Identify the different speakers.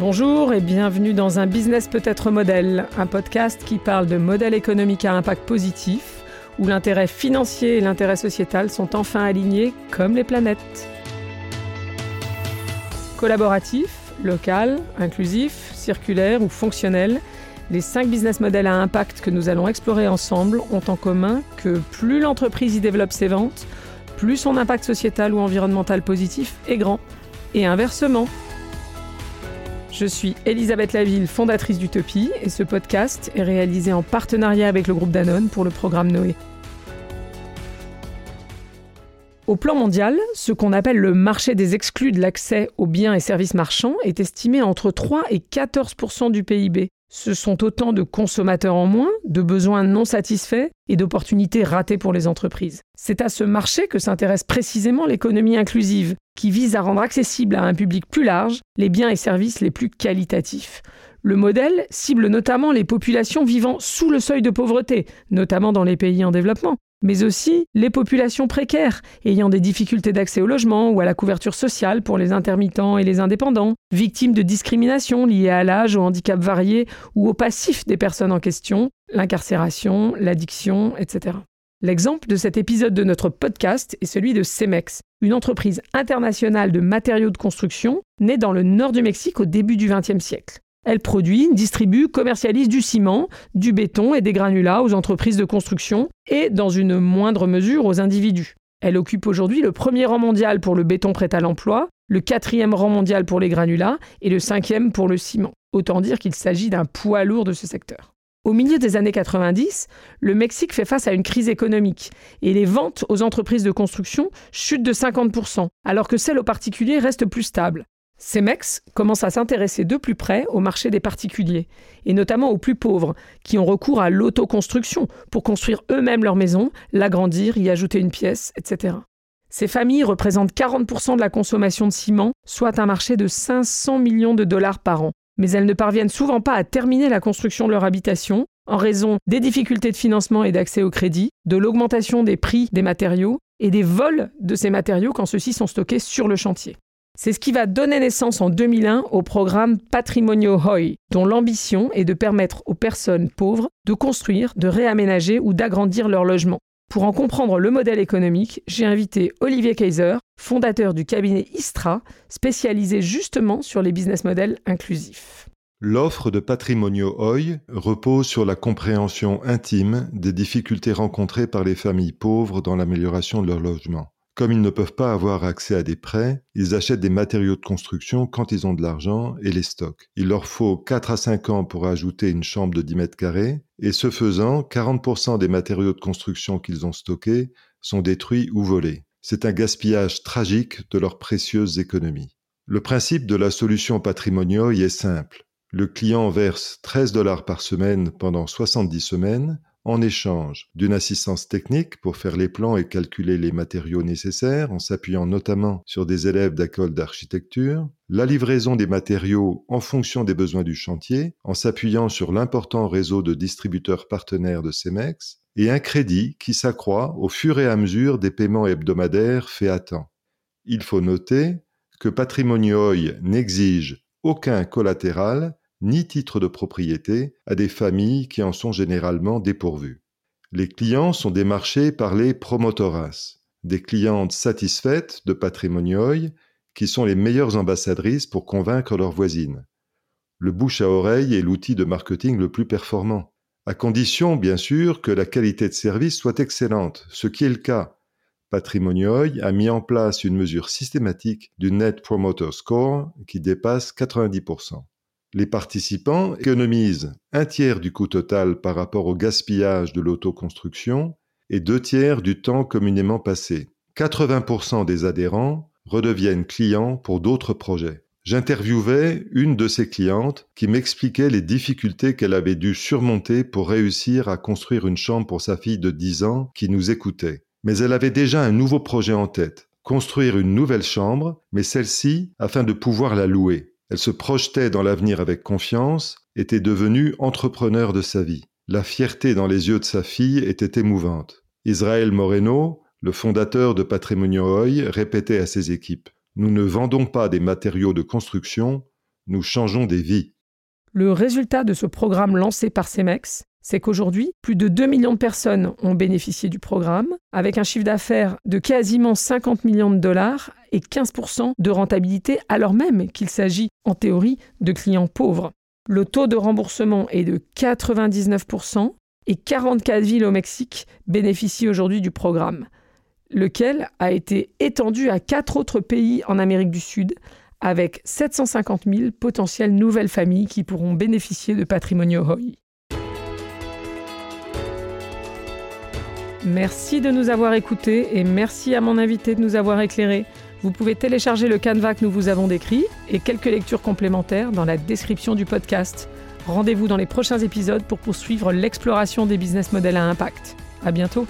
Speaker 1: Bonjour et bienvenue dans un business peut-être modèle, un podcast qui parle de modèle économique à impact positif, où l'intérêt financier et l'intérêt sociétal sont enfin alignés comme les planètes. Collaboratif, local, inclusif, circulaire ou fonctionnel, les cinq business models à impact que nous allons explorer ensemble ont en commun que plus l'entreprise y développe ses ventes, plus son impact sociétal ou environnemental positif est grand. Et inversement. Je suis Elisabeth Laville, fondatrice d'Utopie, et ce podcast est réalisé en partenariat avec le groupe Danone pour le programme Noé. Au plan mondial, ce qu'on appelle le marché des exclus de l'accès aux biens et services marchands est estimé entre 3 et 14% du PIB. Ce sont autant de consommateurs en moins, de besoins non satisfaits et d'opportunités ratées pour les entreprises. C'est à ce marché que s'intéresse précisément l'économie inclusive, qui vise à rendre accessible à un public plus large les biens et services les plus qualitatifs. Le modèle cible notamment les populations vivant sous le seuil de pauvreté, notamment dans les pays en développement, mais aussi les populations précaires, ayant des difficultés d'accès au logement ou à la couverture sociale pour les intermittents et les indépendants, victimes de discrimination liées à l'âge, au handicap varié ou au passif des personnes en question, l'incarcération, l'addiction, etc. L'exemple de cet épisode de notre podcast est celui de Cemex, une entreprise internationale de matériaux de construction née dans le nord du Mexique au début du XXe siècle. Elle produit, distribue, commercialise du ciment, du béton et des granulats aux entreprises de construction et, dans une moindre mesure, aux individus. Elle occupe aujourd'hui le premier rang mondial pour le béton prêt à l'emploi, le quatrième rang mondial pour les granulats et le cinquième pour le ciment. Autant dire qu'il s'agit d'un poids lourd de ce secteur. Au milieu des années 90, le Mexique fait face à une crise économique et les ventes aux entreprises de construction chutent de 50%, alors que celles aux particuliers restent plus stables. Cemex commence à s'intéresser de plus près au marché des particuliers, et notamment aux plus pauvres, qui ont recours à l'autoconstruction pour construire eux-mêmes leur maison, l'agrandir, y ajouter une pièce, etc. Ces familles représentent 40% de la consommation de ciment, soit un marché de 500 millions de dollars par an. Mais elles ne parviennent souvent pas à terminer la construction de leur habitation en raison des difficultés de financement et d'accès au crédit, de l'augmentation des prix des matériaux et des vols de ces matériaux quand ceux-ci sont stockés sur le chantier. C'est ce qui va donner naissance en 2001 au programme Patrimonio Hoi, dont l'ambition est de permettre aux personnes pauvres de construire, de réaménager ou d'agrandir leur logement. Pour en comprendre le modèle économique, j'ai invité Olivier Kaiser, fondateur du cabinet Istra, spécialisé justement sur les business models inclusifs.
Speaker 2: L'offre de Patrimonio Hoi repose sur la compréhension intime des difficultés rencontrées par les familles pauvres dans l'amélioration de leur logement. Comme ils ne peuvent pas avoir accès à des prêts, ils achètent des matériaux de construction quand ils ont de l'argent et les stockent. Il leur faut 4 à 5 ans pour ajouter une chambre de 10 mètres carrés, et ce faisant, 40% des matériaux de construction qu'ils ont stockés sont détruits ou volés. C'est un gaspillage tragique de leurs précieuses économies. Le principe de la solution patrimonio y est simple. Le client verse 13 dollars par semaine pendant 70 semaines, en échange d'une assistance technique pour faire les plans et calculer les matériaux nécessaires en s'appuyant notamment sur des élèves d'école d'architecture, la livraison des matériaux en fonction des besoins du chantier en s'appuyant sur l'important réseau de distributeurs partenaires de CEMEX, et un crédit qui s'accroît au fur et à mesure des paiements hebdomadaires faits à temps. Il faut noter que Patrimonio n'exige aucun collatéral ni titre de propriété à des familles qui en sont généralement dépourvues. Les clients sont démarchés par les promotoras, des clientes satisfaites de Patrimonioi qui sont les meilleures ambassadrices pour convaincre leurs voisines. Le bouche à oreille est l'outil de marketing le plus performant, à condition bien sûr que la qualité de service soit excellente, ce qui est le cas. Patrimonioi a mis en place une mesure systématique du Net Promoter Score qui dépasse 90%. Les participants économisent un tiers du coût total par rapport au gaspillage de l'autoconstruction et deux tiers du temps communément passé. 80% des adhérents redeviennent clients pour d'autres projets. J'interviewais une de ces clientes qui m'expliquait les difficultés qu'elle avait dû surmonter pour réussir à construire une chambre pour sa fille de 10 ans qui nous écoutait. Mais elle avait déjà un nouveau projet en tête, construire une nouvelle chambre, mais celle-ci afin de pouvoir la louer. Elle se projetait dans l'avenir avec confiance, était devenue entrepreneur de sa vie. La fierté dans les yeux de sa fille était émouvante. Israël Moreno, le fondateur de Patrimonio Hoy, répétait à ses équipes Nous ne vendons pas des matériaux de construction, Nous changeons des vies.
Speaker 1: Le résultat de ce programme lancé par CEMEX, c'est qu'aujourd'hui, plus de 2 millions de personnes ont bénéficié du programme, avec un chiffre d'affaires de quasiment 50 millions de dollars et 15% de rentabilité, alors même qu'il s'agit, en théorie, de clients pauvres. Le taux de remboursement est de 99% et 44 villes au Mexique bénéficient aujourd'hui du programme, lequel a été étendu à quatre autres pays en Amérique du Sud, avec 750 000 potentielles nouvelles familles qui pourront bénéficier de Patrimonio Hoy. Merci de nous avoir écoutés et merci à mon invité de nous avoir éclairés. Vous pouvez télécharger le canevas que nous vous avons décrit et quelques lectures complémentaires dans la description du podcast. Rendez-vous dans les prochains épisodes pour poursuivre l'exploration des business models à impact. À bientôt!